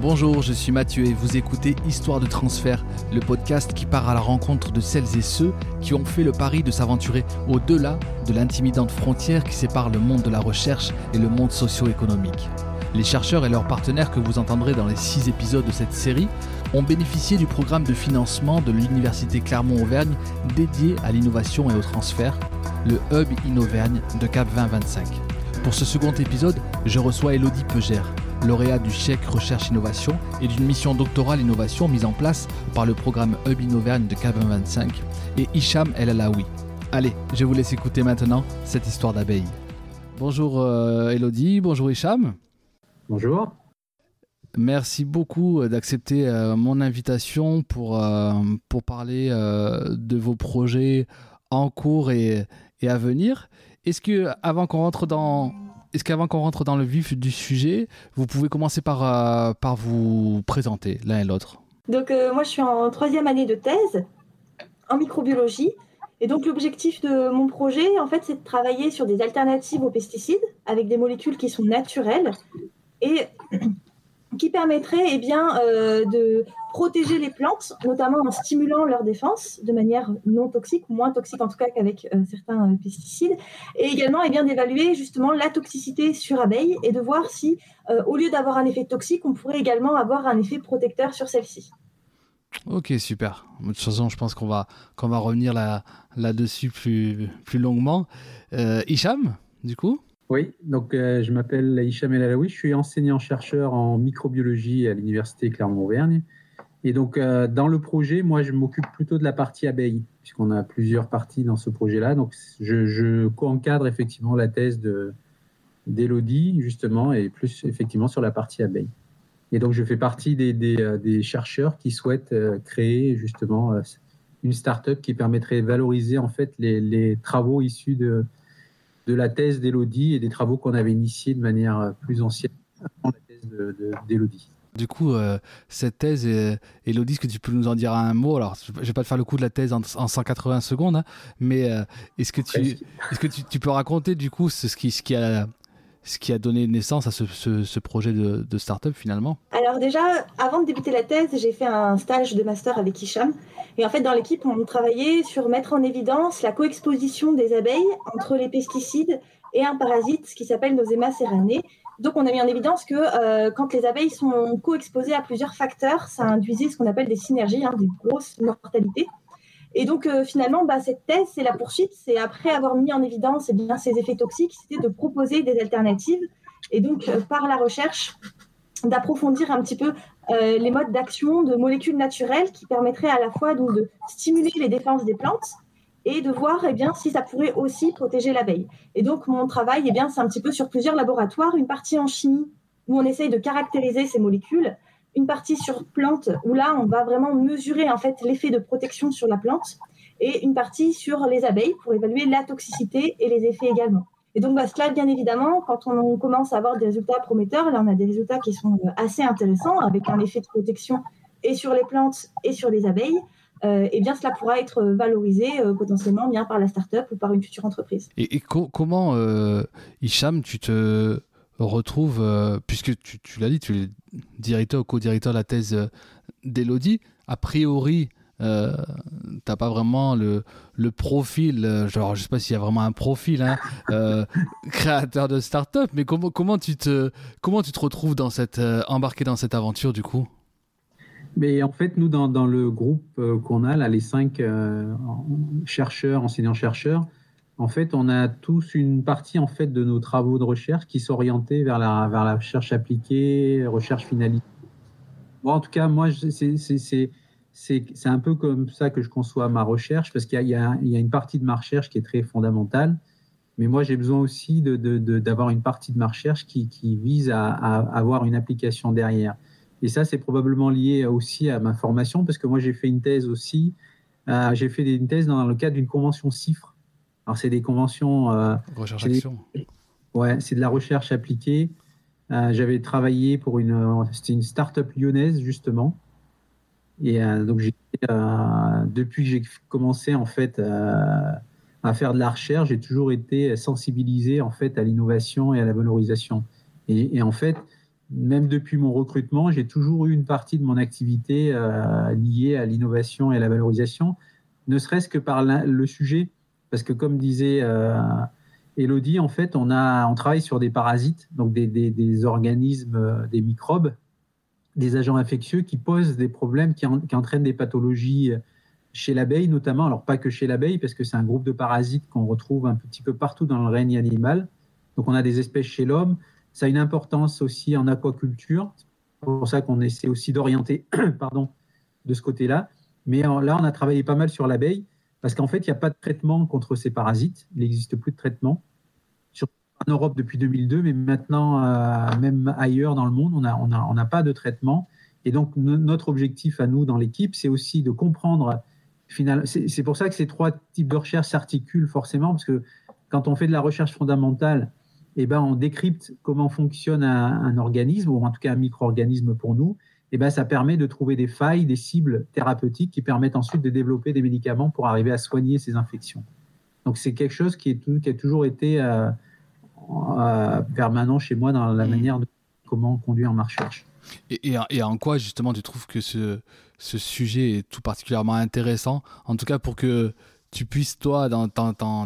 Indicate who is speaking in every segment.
Speaker 1: Bonjour, je suis Mathieu et vous écoutez Histoire de transfert, le podcast qui part à la rencontre de celles et ceux qui ont fait le pari de s'aventurer au-delà de l'intimidante frontière qui sépare le monde de la recherche et le monde socio-économique. Les chercheurs et leurs partenaires que vous entendrez dans les six épisodes de cette série ont bénéficié du programme de financement de l'Université Clermont-Auvergne dédié à l'innovation et au transfert, le Hub Innovergne de Cap 2025. Pour ce second épisode, je reçois Elodie Peugère, lauréat du chèque Recherche Innovation et d'une mission doctorale innovation mise en place par le programme Hub Innovergne de Cap 2025 et Hicham El Alaoui. Allez, je vous laisse écouter maintenant cette histoire d'abeille. Bonjour euh, Elodie, bonjour Hicham.
Speaker 2: Bonjour.
Speaker 1: Merci beaucoup euh, d'accepter euh, mon invitation pour, pour parler de vos projets en cours et, et à venir. Est-ce que avant qu'on rentre dans est-ce qu'avant qu'on rentre dans le vif du sujet, vous pouvez commencer par, euh, par vous présenter l'un et l'autre?
Speaker 3: Donc euh, moi je suis en troisième année de thèse en microbiologie. Et donc l'objectif de mon projet, en fait, c'est de travailler sur des alternatives aux pesticides avec des molécules qui sont naturelles et qui permettraient eh bien, euh, de protéger les plantes, notamment en stimulant leur défense de manière non toxique, moins toxique en tout cas qu'avec euh, certains euh, pesticides, et également eh d'évaluer justement la toxicité sur abeilles et de voir si, au lieu d'avoir un effet toxique, on pourrait également avoir un effet protecteur sur celle-ci.
Speaker 1: Ok, super. De toute façon, je pense qu'on va, qu'on va revenir là, là-dessus plus, plus longuement. Hicham, du coup?
Speaker 2: Oui, donc je m'appelle Hicham Alaoui, je suis enseignant-chercheur en microbiologie à l'Université Clermont-Auvergne. Et donc, euh, dans le projet, moi, je m'occupe plutôt de la partie abeille, puisqu'on a plusieurs parties dans ce projet-là. Donc, je, je co-encadre effectivement la thèse d'Elodie, justement, et plus effectivement sur la partie abeille. Et donc, je fais partie des, des, euh, des chercheurs qui souhaitent euh, créer justement une start-up qui permettrait de valoriser en fait les, les travaux issus de, de la thèse d'Elodie et des travaux qu'on avait initiés de manière plus ancienne. Avant la thèse d'Elodie.
Speaker 1: Du coup, euh, cette thèse, Elodie, est-ce que tu peux nous en dire un mot? Alors, je ne vais pas te faire le coup de la thèse en, 180 secondes, hein, mais euh, est-ce que, tu, est-ce que tu, peux raconter du coup ce, qui, ce, qui a, ce qui a donné naissance à ce, projet de, de start-up finalement
Speaker 3: Alors déjà, avant de débuter la thèse, j'ai fait un stage de master avec Hicham. Et en fait, dans l'équipe, on travaillait sur mettre en évidence la coexposition des abeilles entre les pesticides et un parasite, qui s'appelle Nosema serranée, donc, on a mis en évidence que euh, quand les abeilles sont co-exposées à plusieurs facteurs, ça induisait ce qu'on appelle des synergies, hein, des grosses mortalités. Et donc, euh, finalement, bah, cette thèse, c'est la poursuite. C'est après avoir mis en évidence eh ces effets toxiques, c'était de proposer des alternatives. Et donc, euh, par la recherche, d'approfondir un petit peu les modes d'action de molécules naturelles qui permettraient à la fois de stimuler les défenses des plantes, et de voir eh si ça pourrait aussi protéger l'abeille. Et donc, mon travail, eh c'est un petit peu sur plusieurs laboratoires. Une partie en chimie, où on essaye de caractériser ces molécules. Une partie sur plantes, où là, on va vraiment mesurer en fait l'effet de protection sur la plante. Et une partie sur les abeilles, pour évaluer la toxicité et les effets également. Et donc, bah, cela, bien évidemment, quand on commence à avoir des résultats prometteurs, là, on a des résultats qui sont euh, assez intéressants, avec un effet de protection et sur les plantes et sur les abeilles. Euh, eh bien, cela pourra être valorisé euh, potentiellement bien par la start-up ou par une future entreprise.
Speaker 1: Et, comment, euh, Hicham, tu te retrouves, puisque tu, l'as dit, tu es directeur ou co-directeur de la thèse d'Elodie, a priori, euh, t'as pas vraiment le, le profil, genre je sais pas s'il y a vraiment un profil, hein, créateur de start-up, mais comment, comment, tu te, comment tu te retrouves dans cette, embarqué dans cette aventure du coup?
Speaker 2: Mais en fait, nous, dans, le groupe euh, qu'on a, là, les cinq euh, chercheurs, enseignants-chercheurs, en fait, on a tous une partie en fait de nos travaux de recherche qui s'orientait vers la, recherche appliquée, recherche finalisée. En tout cas, moi, c'est un peu comme ça que je conçois ma recherche, parce qu'il y, a une partie de ma recherche qui est très fondamentale, mais moi, j'ai besoin aussi d'avoir une partie de ma recherche qui, vise à, à, avoir une application derrière. Et ça, c'est probablement lié aussi à ma formation, parce que moi, j'ai fait une thèse aussi. Euh, j'ai fait une thèse dans le cadre d'une convention CIFRE. Alors, c'est des conventions. Euh,
Speaker 1: recherche action.
Speaker 2: Ouais, c'est de la recherche appliquée. Euh, j'avais travaillé pour une, c'était une start-up lyonnaise justement. Et donc depuis que j'ai commencé en fait à faire de la recherche, j'ai toujours été sensibilisé en fait à l'innovation et à la valorisation. Et, et en fait, même depuis mon recrutement, j'ai toujours eu une partie de mon activité euh, liée à l'innovation et à la valorisation, ne serait-ce que par le sujet, parce que comme disait euh, Elodie, en fait, on, travaille sur des parasites, donc des, organismes, euh, des microbes, des agents infectieux qui posent des problèmes, qui, entraînent des pathologies chez l'abeille notamment, alors pas que chez l'abeille, parce que c'est un groupe de parasites qu'on retrouve un petit peu partout dans le règne animal. Donc on a des espèces chez l'homme, ça a une importance aussi en aquaculture. C'est pour ça qu'on essaie aussi d'orienter pardon, de ce côté-là. Mais là, on a travaillé pas mal sur l'abeille parce qu'en fait, il n'y a pas de traitement contre ces parasites. Il n'existe plus de traitement. en Europe depuis 2002, mais maintenant, euh, même ailleurs dans le monde, on n'a pas de traitement. Et donc, notre objectif à nous dans l'équipe, c'est aussi de comprendre. C'est pour ça que ces trois types de recherche s'articulent forcément, parce que quand on fait de la recherche fondamentale, eh ben, on décrypte comment fonctionne un, organisme, ou en tout cas un micro-organisme pour nous, eh ben, ça permet de trouver des failles, des cibles thérapeutiques qui permettent ensuite de développer des médicaments pour arriver à soigner ces infections. Donc c'est quelque chose qui, est, qui, a toujours été euh, euh, permanent chez moi dans la mmh. manière de comment conduire ma recherche.
Speaker 1: Et, et, en quoi justement tu trouves que ce, ce sujet est tout particulièrement intéressant, en tout cas pour que tu puisses toi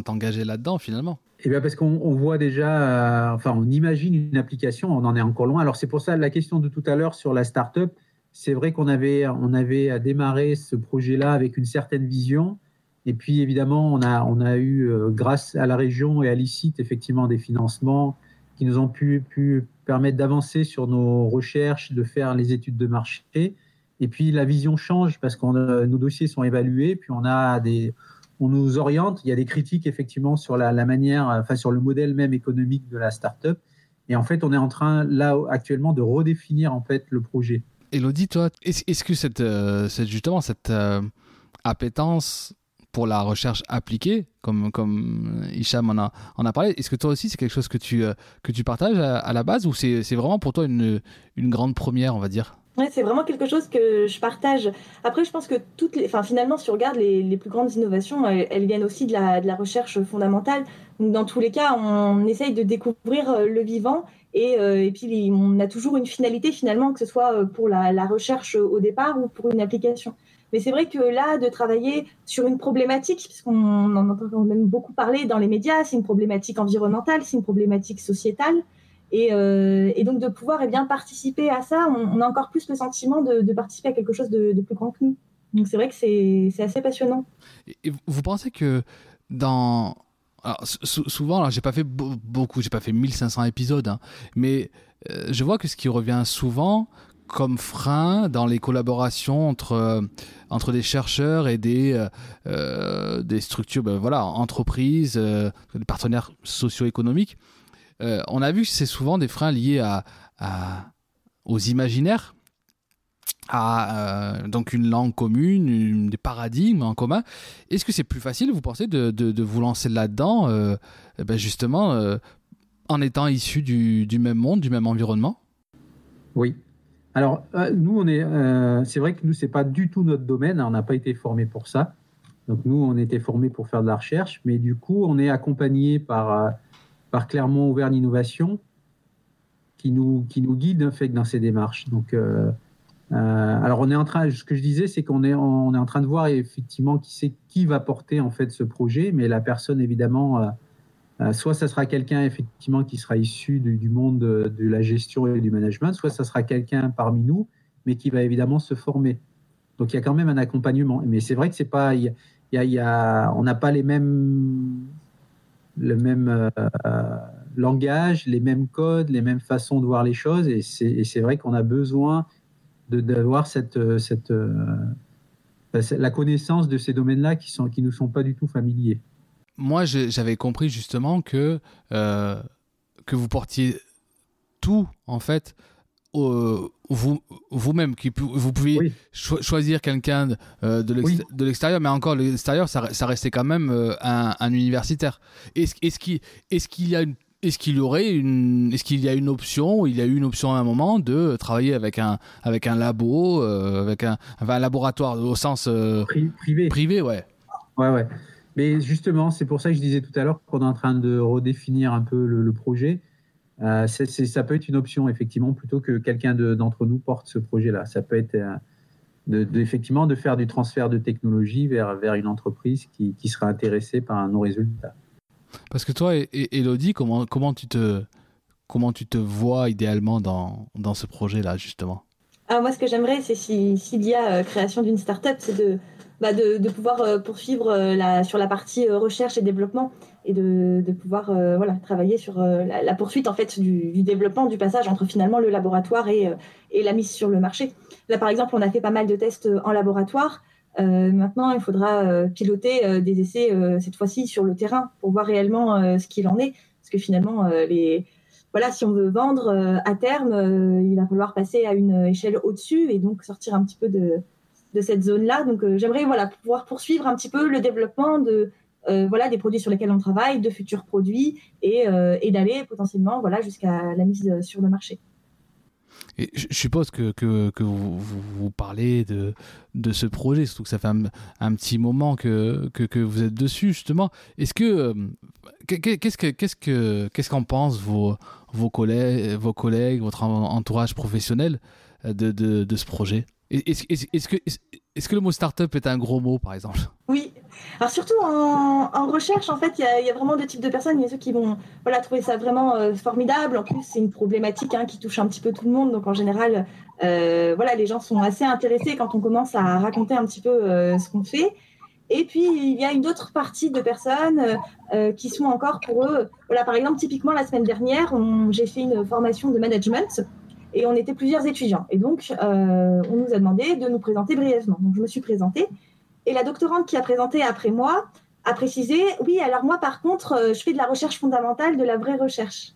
Speaker 1: t'engager là-dedans finalement
Speaker 2: eh bien parce qu'on voit déjà, euh, enfin on imagine une application, on en est encore loin. Alors c'est pour ça la question de tout à l'heure sur la start-up, c'est vrai qu'on avait, on avait démarré ce projet-là avec une certaine vision. Et puis évidemment, on a, on a eu, euh, grâce à la région et à l'ICIT, effectivement des financements qui nous ont pu, pu permettre d'avancer sur nos recherches, de faire les études de marché. Et puis la vision change parce que nos dossiers sont évalués, puis on a des, on nous oriente. Il y a des critiques effectivement sur la, manière, enfin sur le modèle même économique de la start-up. Et en fait, on est en train là actuellement de redéfinir en fait le projet.
Speaker 1: Elodie, toi, est-ce que cette, euh, justement cette euh, appétence pour la recherche appliquée, comme, comme Hicham en a, en a parlé, est-ce que toi aussi c'est quelque chose que tu, euh, que tu partages à, la base ou c'est vraiment pour toi une, une grande première, on va dire?
Speaker 3: Ouais, c'est vraiment quelque chose que je partage. Après, je pense que toutes les, enfin, finalement, si on regarde les, les plus grandes innovations, elles, viennent aussi de la, de la, recherche fondamentale. Donc, dans tous les cas, on essaye de découvrir euh, le vivant et, euh, et puis on a toujours une finalité finalement, que ce soit euh, pour la, la recherche au départ ou pour une application. Mais c'est vrai que là, de travailler sur une problématique, puisqu'on en entend même beaucoup parler dans les médias, c'est une problématique environnementale, c'est une problématique sociétale. Euh, et, donc de pouvoir eh bien, participer à ça, on, a encore plus le sentiment de, participer à quelque chose de, plus grand que nous. Donc c'est vrai que c'est assez passionnant.
Speaker 1: Vous pensez que dans... Souvent, alors j'ai pas fait beaucoup, j'ai pas fait 1500 épisodes, hein, mais euh, je vois que ce qui revient souvent comme frein dans les collaborations entre, euh, entre des chercheurs et des, des structures, ben, voilà, entreprises, des partenaires socio-économiques, euh, on a vu que c'est souvent des freins liés à, aux imaginaires, à euh, donc une langue commune, des paradigmes en commun. Est-ce que c'est plus facile, vous pensez, de, vous lancer là-dedans, euh, ben justement, en étant issu du, même monde, du même environnement?
Speaker 2: Oui. Alors, nous, on est, c'est vrai que nous, c'est pas du tout notre domaine. On n'a pas été formé pour ça. Donc, nous, on était formés pour faire de la recherche, mais du coup, on est accompagné par par Clermont Auvergne Innovation qui nous, qui nous guide fait, dans ces démarches. Donc, euh, euh, alors on est en train, ce que je disais, c'est qu'on est, on est en train de voir effectivement qui c'est qui va porter en fait ce projet, mais la personne évidemment, euh, soit ça sera quelqu'un effectivement qui sera issu du, monde de, la gestion et du management, soit ça sera quelqu'un parmi nous, mais qui va évidemment se former. Donc il y a quand même un accompagnement. Mais c'est vrai que c'est pas, il y a, on n'a pas les mêmes le même euh, langage, les mêmes codes, les mêmes façons de voir les choses. Et c'est vrai qu'on a besoin d'avoir cette, cette, euh, la connaissance de ces domaines-là qui ne qui nous sont pas du tout familiers.
Speaker 1: Moi, j'avais compris justement que, euh, que vous portiez tout, en fait, vous, vous-même, qui, vous pouvez choisir quelqu'un euh, de l'extérieur, mais encore l'extérieur, ça, ça, restait quand même euh, un, universitaire. Est-ce est qu'il est qu'il y a une est-ce qu'il y aurait une est-ce qu'il y a une option il y a eu une option à un moment de travailler avec un avec un labo euh, avec un, un laboratoire au sens
Speaker 2: privé.
Speaker 1: privé ouais.
Speaker 2: Ouais ouais. Mais justement c'est pour ça que je disais tout à l'heure qu'on est en train de redéfinir un peu le projet Euh, ça peut être une option, effectivement, plutôt que quelqu'un d'entre nous porte ce projet-là. Ça peut être euh, de, effectivement de faire du transfert de technologie vers, vers une entreprise qui, qui sera intéressée par nos résultats.
Speaker 1: Parce que toi, Elodie, comment, comment, tu te, comment tu te vois idéalement dans, dans ce projet-là, justement?
Speaker 3: Ah, Moi, ce que j'aimerais, c'est s'il y a euh, création d'une start-up, c'est de, bah, de, de, pouvoir poursuivre la, sur la partie recherche et développement et de, pouvoir euh, travailler sur euh, la, poursuite en fait du, développement du passage entre finalement le laboratoire et, euh, et, la mise sur le marché. Là par exemple, on a fait pas mal de tests en laboratoire. maintenant, il faudra piloter des essais cette fois-ci sur le terrain pour voir réellement ce qu'il en est, parce que finalement si on veut vendre à terme, il va falloir passer à une échelle au-dessus et donc sortir un petit peu de, de cette zone-là. Donc, j'aimerais pouvoir poursuivre un petit peu le développement de euh, voilà, des produits sur lesquels on travaille, de futurs produits, et, euh, et d'aller potentiellement voilà, jusqu'à la mise sur le marché.
Speaker 1: Et je suppose que, que, que vous, vous, parlez de, de ce projet, surtout que ça fait un, un petit moment que, que, que, vous êtes dessus, justement. Est-ce que. Euh, qu'est-ce que qu'est-ce que qu'est-ce qu'en pensent vos, vos, collègues, vos collègues, votre entourage professionnel de, de, de ce projet? Est-ce est, est, que, est-ce que le mot startup est un gros mot, par exemple?
Speaker 3: Oui. Alors surtout en, recherche, en fait, il y, a vraiment deux types de personnes. Il y a ceux qui vont voilà, trouver ça vraiment euh, formidable. En plus, c'est une problématique hein, qui touche un petit peu tout le monde. Donc en général, euh, voilà, les gens sont assez intéressés quand on commence à raconter un petit peu euh, ce qu'on fait. Et puis, il y a une autre partie de personnes qui sont encore pour eux. Voilà, par exemple, typiquement, la semaine dernière, j'ai fait une formation de management et on était plusieurs étudiants. Et donc, on nous a demandé de nous présenter brièvement. Donc, je me suis présentée. Et la doctorante qui a présenté après moi a précisé Oui, alors moi, par contre, euh, je fais de la recherche fondamentale, de la vraie recherche.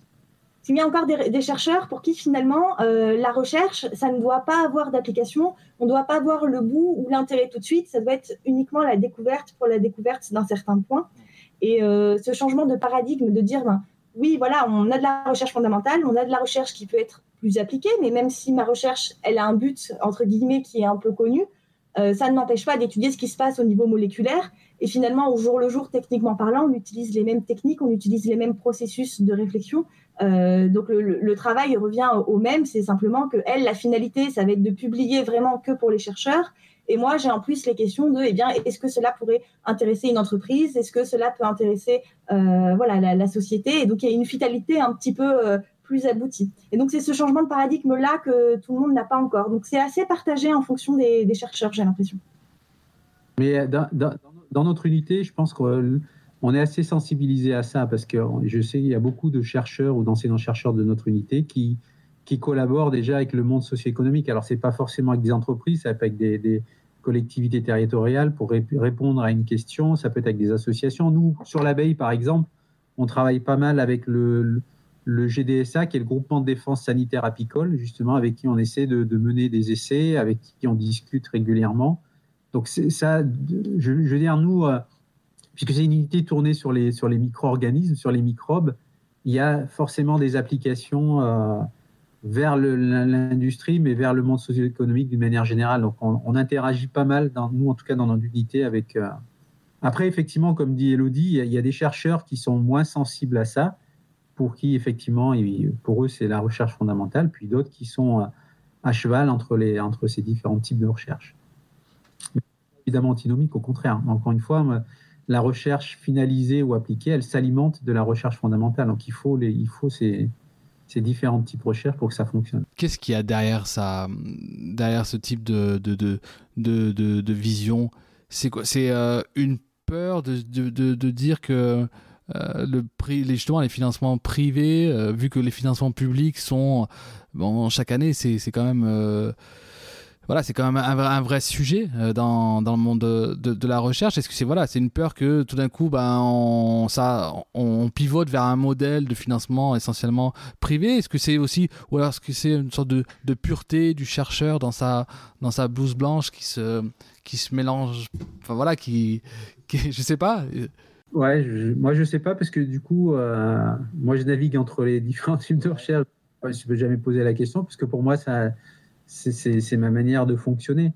Speaker 3: Il y a encore des, chercheurs pour qui, finalement, euh, la recherche, ça ne doit pas avoir d'application. On ne doit pas voir le bout ou l'intérêt tout de suite. Ça doit être uniquement la découverte pour la découverte d'un certain point. Et ce changement de paradigme de dire ben, oui, voilà, on a de la recherche fondamentale, on a de la recherche qui peut être plus appliquée, mais même si ma recherche, elle a un but, entre guillemets, qui est un peu connu, euh, ça ne m'empêche pas d'étudier ce qui se passe au niveau moléculaire. Et finalement, au jour le jour, techniquement parlant, on utilise les mêmes techniques, on utilise les mêmes processus de réflexion. Euh, donc le, le, travail revient au même, c'est simplement que elle, la finalité, ça va être de publier vraiment que pour les chercheurs et moi, j'ai en plus les questions de, eh bien, est-ce que cela pourrait intéresser une entreprise? Est-ce que cela peut intéresser euh, voilà, la, société? Et donc, il y a une finalité un petit peu euh, plus aboutie. Et donc, c'est ce changement de paradigme-là que tout le monde n'a pas encore. Donc, c'est assez partagé en fonction des, chercheurs, j'ai l'impression.
Speaker 2: Mais dans, dans, notre unité, je pense qu'on est assez sensibilisé à ça parce que je sais qu'il y a beaucoup de chercheurs ou d'enseignants-chercheurs de notre unité qui, qui collaborent déjà avec le monde socio-économique. Alors, ce n'est pas forcément avec des entreprises, ça peut être avec des, collectivités territoriales pour répondre à une question, ça peut être avec des associations. Nous, sur l'abeille, par exemple, on travaille pas mal avec le, le, GDSA, qui est le groupement de défense sanitaire apicole, justement, avec qui on essaie de, mener des essais, avec qui on discute régulièrement. Donc, ça, je, veux dire, nous, euh, puisque c'est une unité tournée sur les, sur les micro-organismes, sur les microbes, il y a forcément des applications. Euh, vers l'industrie, mais vers le monde socio-économique d'une manière générale. Donc, on, interagit pas mal, nous en tout cas dans notre unité, avec. Euh, après, effectivement, comme dit Elodie, il y, a des chercheurs qui sont moins sensibles à ça, pour qui, effectivement, pour eux, c'est la recherche fondamentale, puis d'autres qui sont euh, à cheval entre, les, entre ces différents types de recherche. évidemment antinomique, au contraire. Encore une fois, la recherche finalisée ou appliquée, elle s'alimente de la recherche fondamentale. Donc, il faut, les, il faut ces ces différents types de recherches pour que ça fonctionne.
Speaker 1: Qu'est-ce qu'il y a derrière, ça, derrière ce type de, de, de, de, de vision? C'est quoi? C'est euh, une peur de, de, dire que euh, les, financements privés, euh, vu que les financements publics sont, bon, chaque année, c'est quand même voilà, c'est quand même un, vrai sujet euh, dans, dans, le monde de, de, la recherche. Est-ce que c'est voilà, c'est une peur que tout d'un coup, ben, on, ça, on pivote vers un modèle de financement essentiellement privé? Est-ce que c'est aussi, ou alors est-ce que c'est une sorte de, de, pureté du chercheur dans sa, dans sa blouse blanche qui se, qui se mélange, enfin voilà, qui, qui je sais pas.
Speaker 2: Ouais, je, moi je sais pas parce que du coup, euh, moi je navigue entre les différents types de recherche. Je ne peux jamais poser la question parce que pour moi ça c'est ma manière de fonctionner.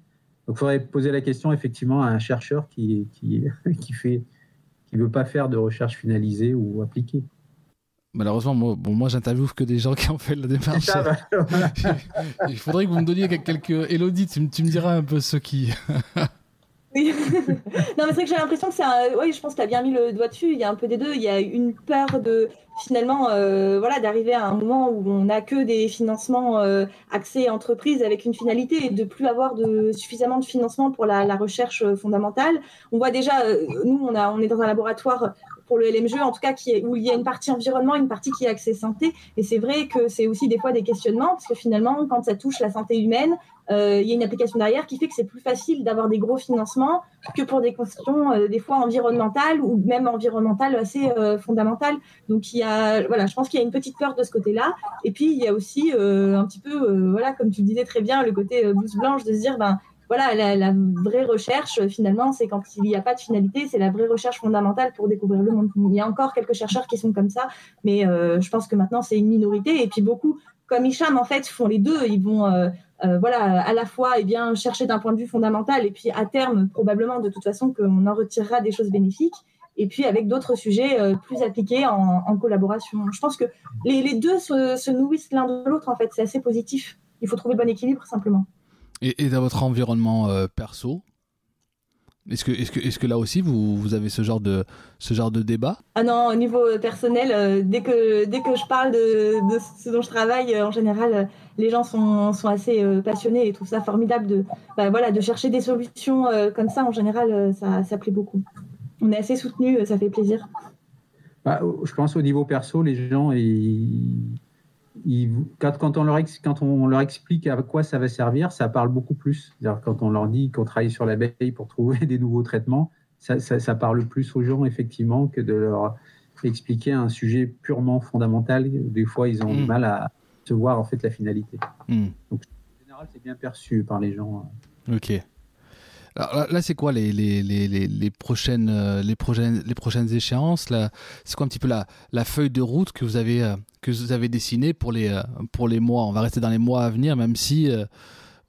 Speaker 2: Donc, il faudrait poser la question effectivement à un chercheur qui qui, qui fait qui veut pas faire de recherche finalisée ou appliquée.
Speaker 1: Malheureusement, moi, bon, moi j'interviewe que des gens qui ont fait la démarche. Il faudrait que vous me donniez quelques. Elodie, tu, tu me diras un peu ceux qui.
Speaker 3: Oui. non, mais c'est vrai que j'ai l'impression que c'est un. Oui, je pense que tu as bien mis le doigt dessus. Il y a un peu des deux. Il y a une peur de finalement, euh, voilà, d'arriver à un moment où on n'a que des financements euh, accès entreprises avec une finalité et de plus avoir de suffisamment de financement pour la, la recherche fondamentale. On voit déjà, euh, nous, on a, on est dans un laboratoire pour le LMG, en tout cas, qui est, où il y a une partie environnement, une partie qui est accès santé. Et c'est vrai que c'est aussi des fois des questionnements, parce que finalement, quand ça touche la santé humaine, euh, il y a une application derrière qui fait que c'est plus facile d'avoir des gros financements que pour des questions euh, des fois environnementales ou même environnementales assez euh, fondamentales. Donc il y a, voilà, je pense qu'il y a une petite peur de ce côté-là. Et puis il y a aussi un petit peu, voilà, comme tu le disais très bien, le côté blouse blanche de se dire, ben voilà, la, vraie recherche, finalement, c'est quand il n'y a pas de finalité, c'est la vraie recherche fondamentale pour découvrir le monde. Il y a encore quelques chercheurs qui sont comme ça, mais je pense que maintenant, c'est une minorité. Et puis beaucoup, comme Hicham, en fait, font les deux. Ils vont euh, voilà, à la fois eh bien, chercher d'un point de vue fondamental et puis à terme, probablement de toute façon, qu'on en retirera des choses bénéfiques. Et puis avec d'autres sujets euh, plus appliqués en, collaboration. Je pense que les, deux se, nourrissent l'un de l'autre, en fait. C'est assez positif. Il faut trouver le bon équilibre, simplement.
Speaker 1: Et, dans votre environnement euh, perso, est-ce que, est que, est que là aussi vous, vous, avez ce genre de, ce genre de débat?
Speaker 3: Ah non, au niveau personnel, dès, que, dès que je parle de, de ce dont je travaille, en général, les gens sont, sont assez euh, passionnés et tout ça formidable de, bah, voilà, de chercher des solutions euh, comme ça. En général, euh, ça, ça plaît beaucoup. On est assez soutenus, ça fait plaisir.
Speaker 2: Bah, je pense au niveau perso, les gens, ils, quand, quand, on leur, quand on leur explique à quoi ça va servir, ça parle beaucoup plus. Quand on leur dit qu'on travaille sur l'abeille pour trouver des nouveaux traitements, ça, ça, parle plus aux gens, effectivement, que de leur expliquer un sujet purement fondamental. Des fois, ils ont du mmh. mal à, voir en fait la finalité. Donc, en général, c'est bien perçu par les gens.
Speaker 1: Hein. Ok. Alors là, c'est quoi les, les, les, les, prochaines, euh, les, prochaines, les prochaines échéances C'est quoi un petit peu la, la feuille de route que vous avez, euh, que vous avez dessinée pour les, euh, pour les mois? On va rester dans les mois à venir, même si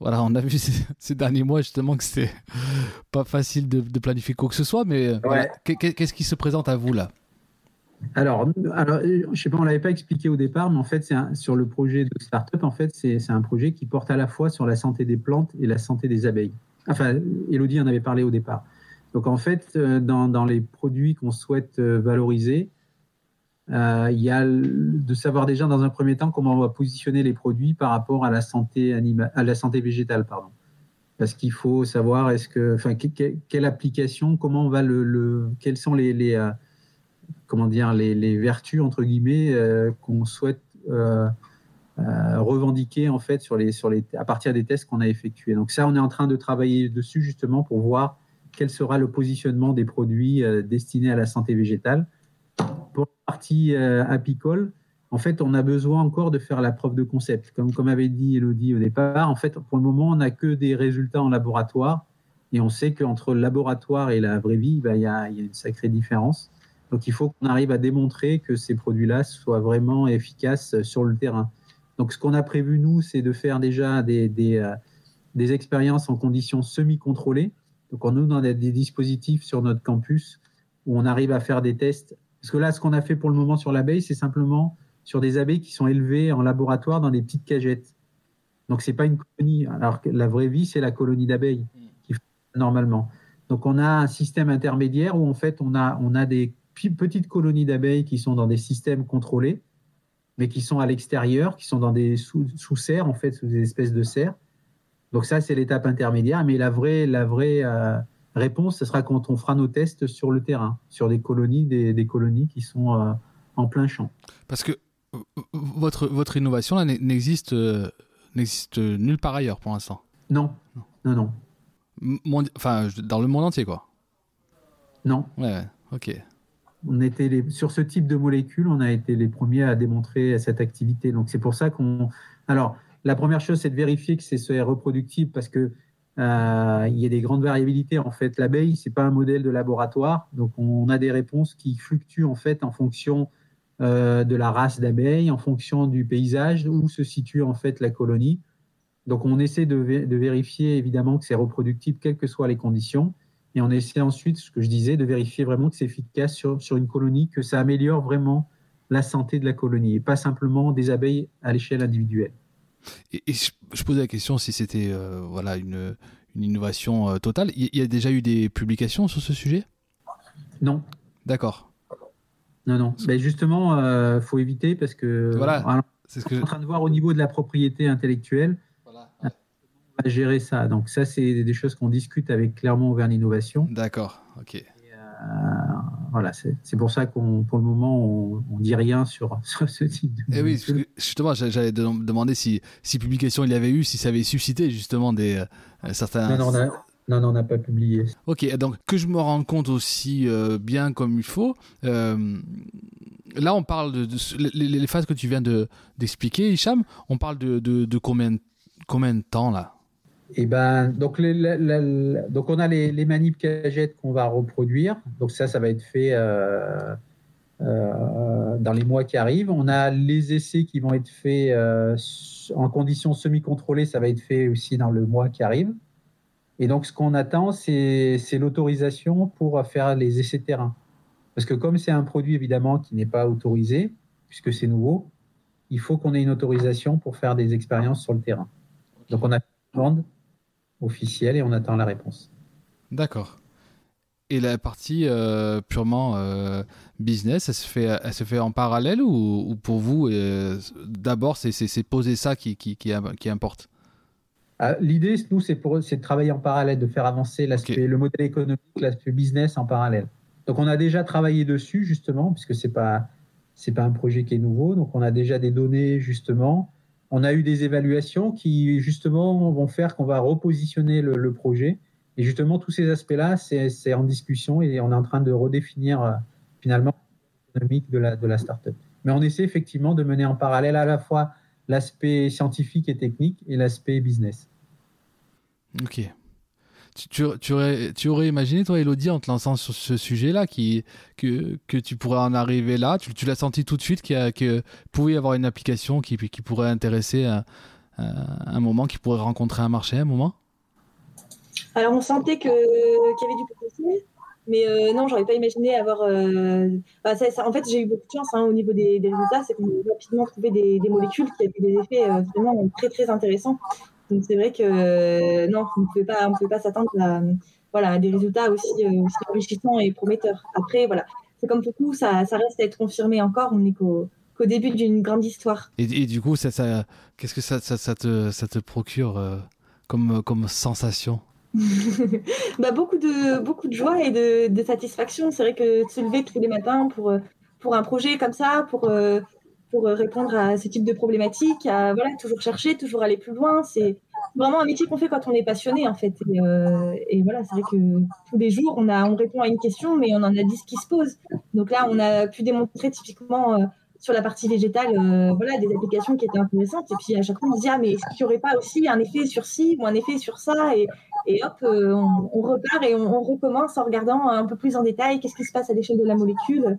Speaker 1: voilà, on a vu ces, derniers mois justement que c'était pas facile de, de, planifier quoi que ce soit, mais qu'est-ce qui se présente à vous là?
Speaker 2: Alors, alors, je sais pas, on l'avait pas expliqué au départ, mais en fait, c'est sur le projet de start-up, en fait, c'est un projet qui porte à la fois sur la santé des plantes et la santé des abeilles. Enfin, Elodie en avait parlé au départ. Donc, en fait, euh, dans, les produits qu'on souhaite euh, valoriser, euh, il y a de savoir déjà dans un premier temps comment on va positionner les produits par rapport à la santé animale, à la santé végétale, pardon. Parce qu'il faut savoir est-ce que, enfin, quelle application, comment on va le, le quels sont les, comment dire, les, vertus entre guillemets qu'on souhaite euh, euh, revendiquer en fait sur les, sur les, à partir des tests qu'on a effectués. Donc ça, on est en train de travailler dessus justement pour voir quel sera le positionnement des produits destinés à la santé végétale. Pour la partie apicole, en fait, on a besoin encore de faire la preuve de concept. Comme, comme avait dit Elodie au départ, en fait, pour le moment, on n'a que des résultats en laboratoire. Et on sait qu'entre le laboratoire et la vraie vie, ben, il y, a, une sacrée différence. Donc il faut qu'on arrive à démontrer que ces produits-là soient vraiment efficaces sur le terrain. Donc ce qu'on a prévu, nous, c'est de faire déjà des, euh, expériences en conditions semi-contrôlées. Donc on, a des dispositifs sur notre campus où on arrive à faire des tests. Parce que là, ce qu'on a fait pour le moment sur l'abeille, c'est simplement sur des abeilles qui sont élevées en laboratoire dans des petites cagettes. Donc c'est pas une colonie. Alors que la vraie vie, c'est la colonie d'abeilles qui normalement. Donc on a un système intermédiaire où en fait on a des petites colonies d'abeilles qui sont dans des systèmes contrôlés, mais qui sont à l'extérieur, qui sont dans des sous-serres, en fait, sous des espèces de serres. Donc ça, c'est l'étape intermédiaire. Mais la vraie, la vraie euh, réponse, ce sera quand on fera nos tests sur le terrain, sur des colonies, des, colonies qui sont euh, en plein champ.
Speaker 1: Parce que euh, votre, votre innovation là n'existe n'existe nulle part ailleurs pour l'instant.
Speaker 2: Non, non,
Speaker 1: non. enfin, dans le monde entier, quoi.
Speaker 2: Non.
Speaker 1: Ouais, ok
Speaker 2: on était sur ce type de molécules, on a été les premiers à démontrer cette activité. Donc c'est pour ça qu'on. Alors la première chose, c'est de vérifier que c'est reproductible parce que euh, il y a des grandes variabilités. En fait, l'abeille, c'est pas un modèle de laboratoire, donc on a des réponses qui fluctuent en fait en fonction euh, de la race d'abeille, en fonction du paysage où se situe en fait la colonie. Donc on essaie de, de vérifier évidemment que c'est reproductible, quelles que soient les conditions. Et on essaie ensuite, ce que je disais, de vérifier vraiment que c'est efficace sur, sur une colonie, que ça améliore vraiment la santé de la colonie et pas simplement des abeilles à l'échelle individuelle.
Speaker 1: Et, je, posais la question si c'était euh, voilà une, une innovation euh, totale. Il y, a déjà eu des publications sur ce sujet?
Speaker 2: Non.
Speaker 1: D'accord.
Speaker 2: Non, non. Mais justement, il euh, faut éviter parce que
Speaker 1: voilà,
Speaker 2: c'est ce que en train de voir au niveau de la propriété intellectuelle. À gérer ça. Donc ça, c'est des choses qu'on discute avec clairement vers l'innovation.
Speaker 1: D'accord. Ok.
Speaker 2: Euh, voilà, c'est pour ça qu'on, pour le moment, on, on dit rien sur, sur, ce type de.
Speaker 1: Et eh oui, justement, j'allais demander si, si publication il y avait eu, si ça avait suscité justement des euh, certains.
Speaker 2: Non, non, on n'a pas publié.
Speaker 1: Ok, donc que je me rende compte aussi euh, bien comme il faut. là, on parle de, les, phases que tu viens de, d'expliquer, Hicham. On parle de, de, de combien, combien de temps là?
Speaker 2: Et ben, donc, donc on a les, les cagettes qu'on va reproduire. Donc ça, ça va être fait euh, euh, dans les mois qui arrivent. On a les essais qui vont être faits euh, en conditions semi-contrôlées. Ça va être fait aussi dans le mois qui arrive. Et donc ce qu'on attend, c'est l'autorisation pour faire les essais terrain. Parce que comme c'est un produit évidemment qui n'est pas autorisé, puisque c'est nouveau, il faut qu'on ait une autorisation pour faire des expériences sur le terrain. Donc on a demande officielle et on attend la réponse.
Speaker 1: D'accord. Et la partie euh, purement euh, business, elle se, fait, elle se fait en parallèle ou, pour vous, euh, d'abord, c'est poser ça qui, qui, qui, importe?
Speaker 2: Ah, L'idée, nous, c'est de travailler en parallèle, de faire avancer le modèle économique, l'aspect business en parallèle. Donc, on a déjà travaillé dessus, justement, puisque ce n'est pas, pas un projet qui est nouveau. Donc, on a déjà des données, justement on a eu des évaluations qui justement vont faire qu'on va repositionner le, projet. Et justement, tous ces aspects-là, c'est en discussion et on est en train de redéfinir euh, finalement l'économique de la, de la startup. Mais on essaie effectivement de mener en parallèle à la fois l'aspect scientifique et technique et l'aspect business.
Speaker 1: Ok. Tu, aurais, imaginé, toi, Elodie, en te lançant sur ce sujet-là, que, tu pourrais en arriver là? Tu, l'as senti tout de suite qu'il que pouvait y avoir une application qui, pourrait intéresser un moment, qui pourrait rencontrer un marché à un moment?
Speaker 3: Alors, on sentait qu'il y avait du potentiel. Mais euh, non, j'aurais pas imaginé avoir. Euh, bah, en fait, j'ai eu beaucoup de chance hein, au niveau des, résultats, c'est qu'on a rapidement trouvé des, molécules qui avaient des effets euh, vraiment très très intéressants. Donc c'est vrai que euh, non, on ne pouvait pas, on pouvait pas s'attendre à, voilà, des résultats aussi, euh, aussi enrichissants et prometteurs. Après, voilà, c'est comme beaucoup, ça, ça reste à être confirmé encore. On n'est qu'au début d'une grande histoire.
Speaker 1: Et, du coup, ça, ça qu'est-ce que ça, ça, ça, te, ça te procure euh, comme, comme sensation?
Speaker 3: Bah, beaucoup, de, beaucoup de joie et de, de satisfaction. C'est vrai que de se lever tous les matins pour, pour un projet comme ça, pour, pour euh, répondre à ce type de problématiques, à voilà, toujours chercher, toujours aller plus loin. C'est vraiment un métier qu'on fait quand on est passionné, en fait. Et, euh, voilà, c'est vrai que tous les jours, on, a, on répond à une question, mais on en a dix qui se posent. Donc là, on a pu démontrer typiquement euh, sur la partie végétale, voilà, des applications qui étaient intéressantes. Et puis à chaque fois, on se dit, ah, mais est-ce qu'il n'y aurait pas aussi un effet sur ci ou un effet sur ça? Et, et hop, on, repart et on, on, recommence en regardant un peu plus en détail qu'est-ce qui se passe à l'échelle de la molécule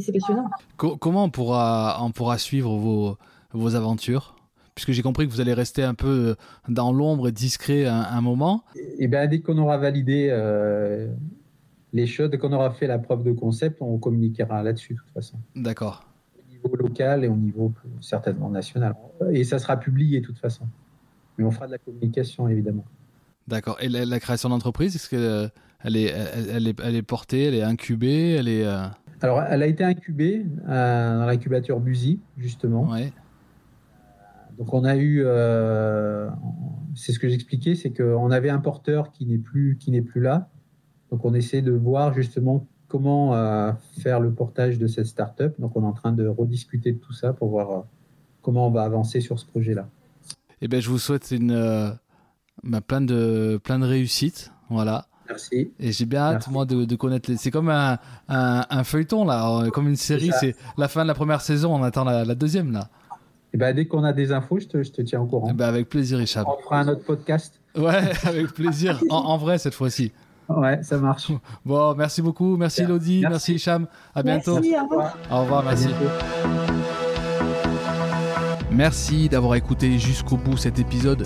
Speaker 3: c'est passionnant.
Speaker 1: comment on pourra, on pourra suivre vos, vos aventures? Puisque j'ai compris que vous allez rester un peu dans l'ombre et discret un, moment.
Speaker 2: Et eh bien, dès qu'on aura validé euh, les choses, dès qu'on aura fait la preuve de concept, on communiquera là-dessus de toute façon.
Speaker 1: D'accord.
Speaker 2: Au niveau local et au niveau certainement national. Et ça sera publié de toute façon. Mais on fera de la communication évidemment.
Speaker 1: D'accord. Et la, création d'entreprise, est-ce qu'elle est, elle, est, elle est portée, elle est incubée, elle est. Euh,
Speaker 2: alors, elle a été incubée euh, dans l'incubateur Buzy, justement. Donc, on a eu, euh, c'est ce que j'expliquais, c'est qu'on avait un porteur qui n'est plus, qui n'est plus là. Donc, on essaie de voir justement comment euh, faire le portage de cette start-up. Donc, on est en train de rediscuter de tout ça pour voir comment on va avancer sur ce projet-là.
Speaker 1: Eh bien, je vous souhaite une, bah, plein, de, plein de réussite. Voilà.
Speaker 2: Merci.
Speaker 1: Et j'ai bien hâte, moi, de, connaître les. C'est comme un, un, feuilleton, là, comme une série. C'est la fin de la première saison, on attend la, deuxième, là.
Speaker 2: Et eh ben, dès qu'on a des infos, je te, je te tiens au courant.
Speaker 1: Eh ben, avec plaisir, Richard.
Speaker 2: On fera un autre podcast.
Speaker 1: Ouais, avec plaisir. en, vrai, cette fois-ci.
Speaker 2: Ouais, ça marche.
Speaker 1: Bon, merci beaucoup. Merci, Elodie. Merci, merci Hicham. À bientôt.
Speaker 3: Merci, au revoir.
Speaker 1: Au revoir, merci. Merci d'avoir écouté jusqu'au bout cet épisode.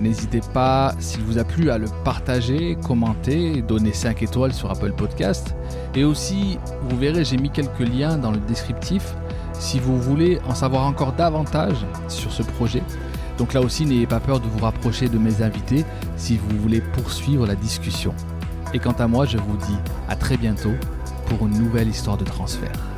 Speaker 1: N'hésitez pas, s'il vous a plu, à le partager, commenter, donner 5 étoiles sur Apple Podcast. Et aussi, vous verrez, j'ai mis quelques liens dans le descriptif si vous voulez en savoir encore davantage sur ce projet. Donc là aussi, n'ayez pas peur de vous rapprocher de mes invités si vous voulez poursuivre la discussion. Et quant à moi, je vous dis à très bientôt pour une nouvelle histoire de transfert.